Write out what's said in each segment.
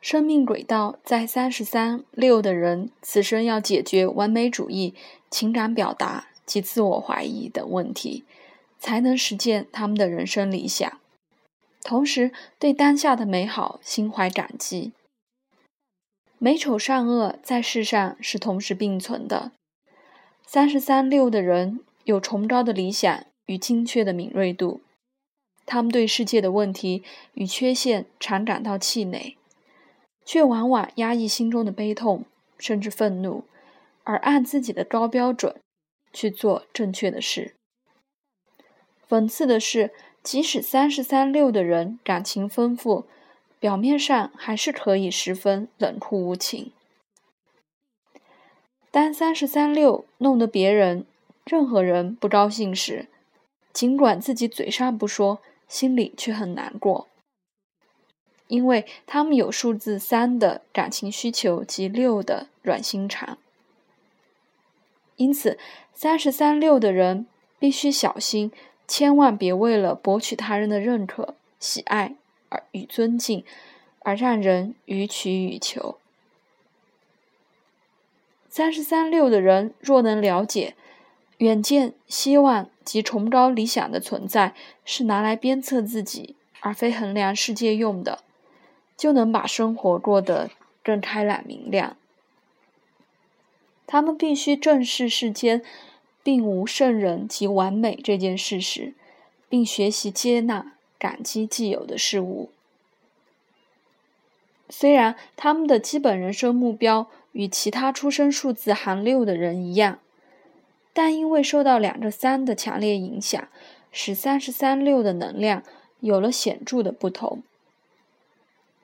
生命轨道在三十三六的人，此生要解决完美主义、情感表达及自我怀疑等问题，才能实现他们的人生理想，同时对当下的美好心怀感激。美丑善恶在世上是同时并存的。三十三六的人有崇高的理想与精确的敏锐度。他们对世界的问题与缺陷常感到气馁，却往往压抑心中的悲痛甚至愤怒，而按自己的高标准去做正确的事。讽刺的是，即使三十三六的人感情丰富，表面上还是可以十分冷酷无情。当三十三六弄得别人、任何人不高兴时，尽管自己嘴上不说。心里却很难过，因为他们有数字三的感情需求及六的软心肠，因此三十三六的人必须小心，千万别为了博取他人的认可、喜爱而与尊敬，而让人予取予求。三十三六的人若能了解。远见、希望及崇高理想的存在是拿来鞭策自己，而非衡量世界用的，就能把生活过得更开朗明亮。他们必须正视世间并无圣人及完美这件事实，并学习接纳、感激既有的事物。虽然他们的基本人生目标与其他出生数字含六的人一样。但因为受到两个三的强烈影响，使三十三六的能量有了显著的不同。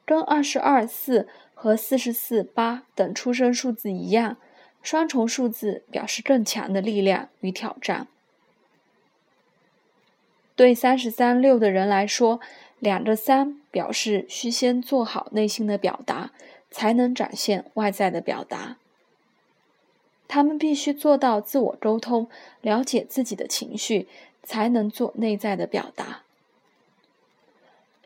跟二十二四和四十四八等出生数字一样，双重数字表示更强的力量与挑战。对三十三六的人来说，两个三表示需先做好内心的表达，才能展现外在的表达。他们必须做到自我沟通，了解自己的情绪，才能做内在的表达。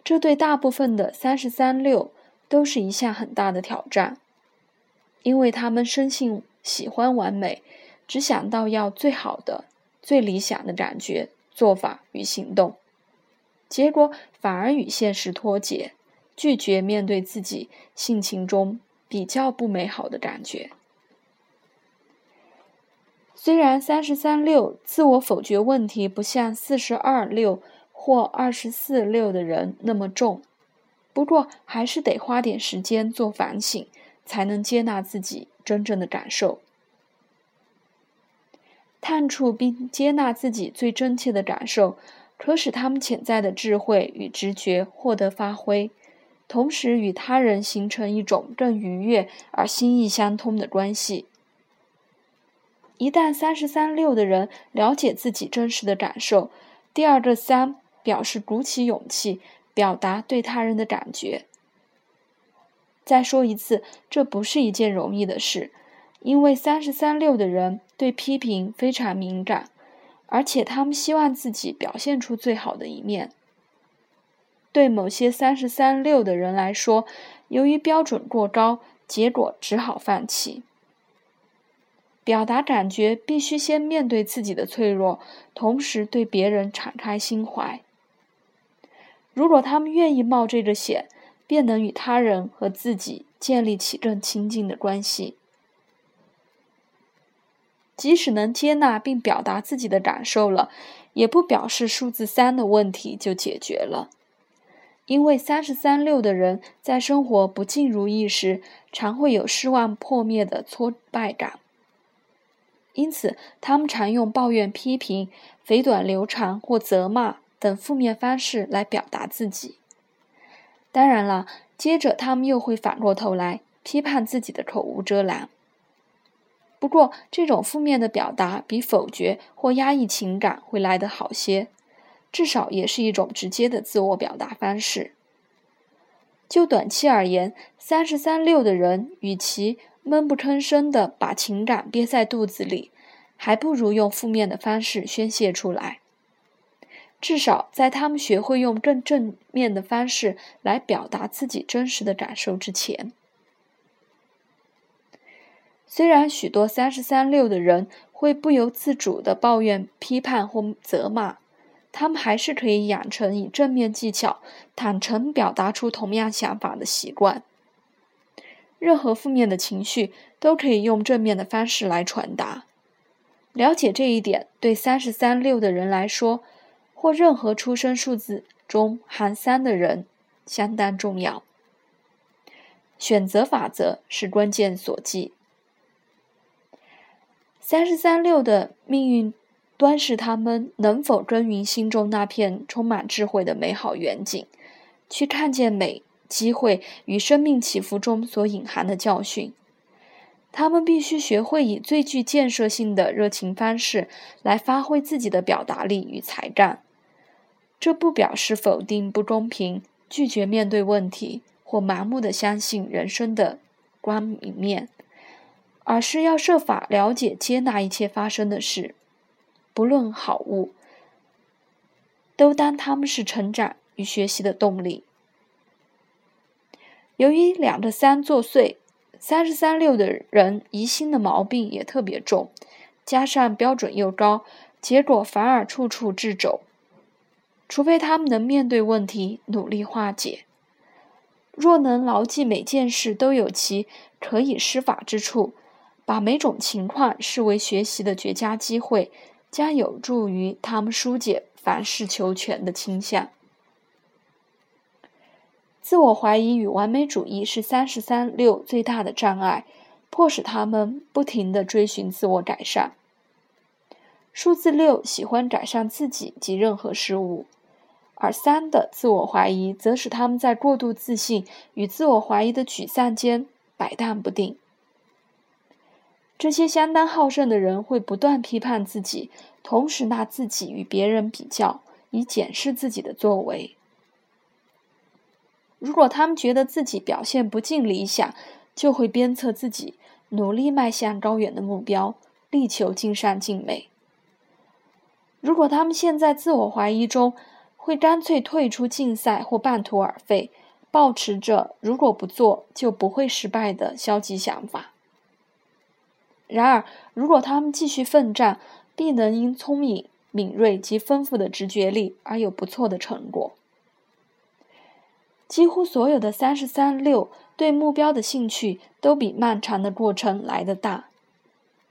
这对大部分的三十三六都是一项很大的挑战，因为他们生性喜欢完美，只想到要最好的、最理想的感觉、做法与行动，结果反而与现实脱节，拒绝面对自己性情中比较不美好的感觉。虽然三十三六自我否决问题不像四十二六或二十四六的人那么重，不过还是得花点时间做反省，才能接纳自己真正的感受，探触并接纳自己最真切的感受，可使他们潜在的智慧与直觉获得发挥，同时与他人形成一种更愉悦而心意相通的关系。一旦三十三六的人了解自己真实的感受，第二个三表示鼓起勇气表达对他人的感觉。再说一次，这不是一件容易的事，因为三十三六的人对批评非常敏感，而且他们希望自己表现出最好的一面。对某些三十三六的人来说，由于标准过高，结果只好放弃。表达感觉必须先面对自己的脆弱，同时对别人敞开心怀。如果他们愿意冒这个险，便能与他人和自己建立起更亲近的关系。即使能接纳并表达自己的感受了，也不表示数字三的问题就解决了。因为三十三六的人在生活不尽如意时，常会有失望破灭的挫败感。因此，他们常用抱怨、批评、肥短流长或责骂等负面方式来表达自己。当然了，接着他们又会反过头来批判自己的口无遮拦。不过，这种负面的表达比否决或压抑情感会来得好些，至少也是一种直接的自我表达方式。就短期而言，三十三六的人与其。闷不吭声的把情感憋在肚子里，还不如用负面的方式宣泄出来。至少在他们学会用更正面的方式来表达自己真实的感受之前。虽然许多三十三六的人会不由自主地抱怨、批判或责骂，他们还是可以养成以正面技巧坦诚表达出同样想法的习惯。任何负面的情绪都可以用正面的方式来传达。了解这一点，对三十三六的人来说，或任何出生数字中含三的人相当重要。选择法则是关键所记。三十三六的命运端视他们能否耕耘心中那片充满智慧的美好远景，去看见美、机会与生命起伏中所隐含的教训。他们必须学会以最具建设性的热情方式来发挥自己的表达力与才干。这不表示否定不公平、拒绝面对问题或盲目的相信人生的光明面。而是要设法了解、接纳一切发生的事，不论好恶，都当他们是成长与学习的动力。由于两个三作祟，三十三六的人疑心的毛病也特别重，加上标准又高，结果反而处处掣肘。除非他们能面对问题，努力化解。若能牢记每件事都有其可以施法之处。把每种情况视为学习的绝佳机会，将有助于他们疏解凡事求全的倾向。自我怀疑与完美主义是三十三六最大的障碍，迫使他们不停地追寻自我改善。数字六喜欢改善自己及任何事物，而三的自我怀疑则使他们在过度自信与自我怀疑的沮丧间摆荡不定。这些相当好胜的人会不断批判自己，同时拿自己与别人比较，以检视自己的作为。如果他们觉得自己表现不尽理想，就会鞭策自己努力迈向高远的目标，力求尽善尽美。如果他们陷在自我怀疑中，会干脆退出竞赛或半途而废，保持着如果不做就不会失败的消极想法。然而，如果他们继续奋战，必能因聪明、敏锐及丰富的直觉力而有不错的成果。几乎所有的三十三六对目标的兴趣都比漫长的过程来得大。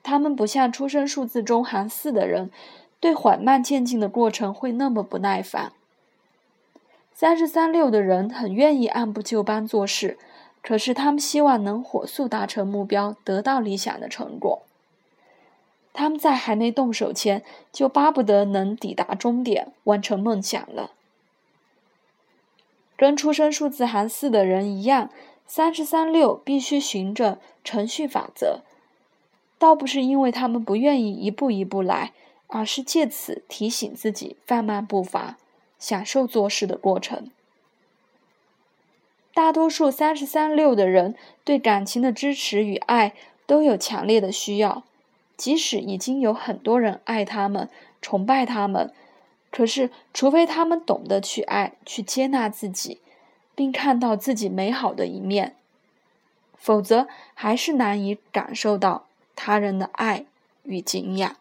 他们不像出生数字中含四的人，对缓慢渐进的过程会那么不耐烦。三十三六的人很愿意按部就班做事。可是，他们希望能火速达成目标，得到理想的成果。他们在还没动手前，就巴不得能抵达终点，完成梦想了。跟出生数字含四的人一样，三十三六必须循着程序法则，倒不是因为他们不愿意一步一步来，而是借此提醒自己放慢步伐，享受做事的过程。大多数三十三六的人对感情的支持与爱都有强烈的需要，即使已经有很多人爱他们、崇拜他们，可是除非他们懂得去爱、去接纳自己，并看到自己美好的一面，否则还是难以感受到他人的爱与敬仰。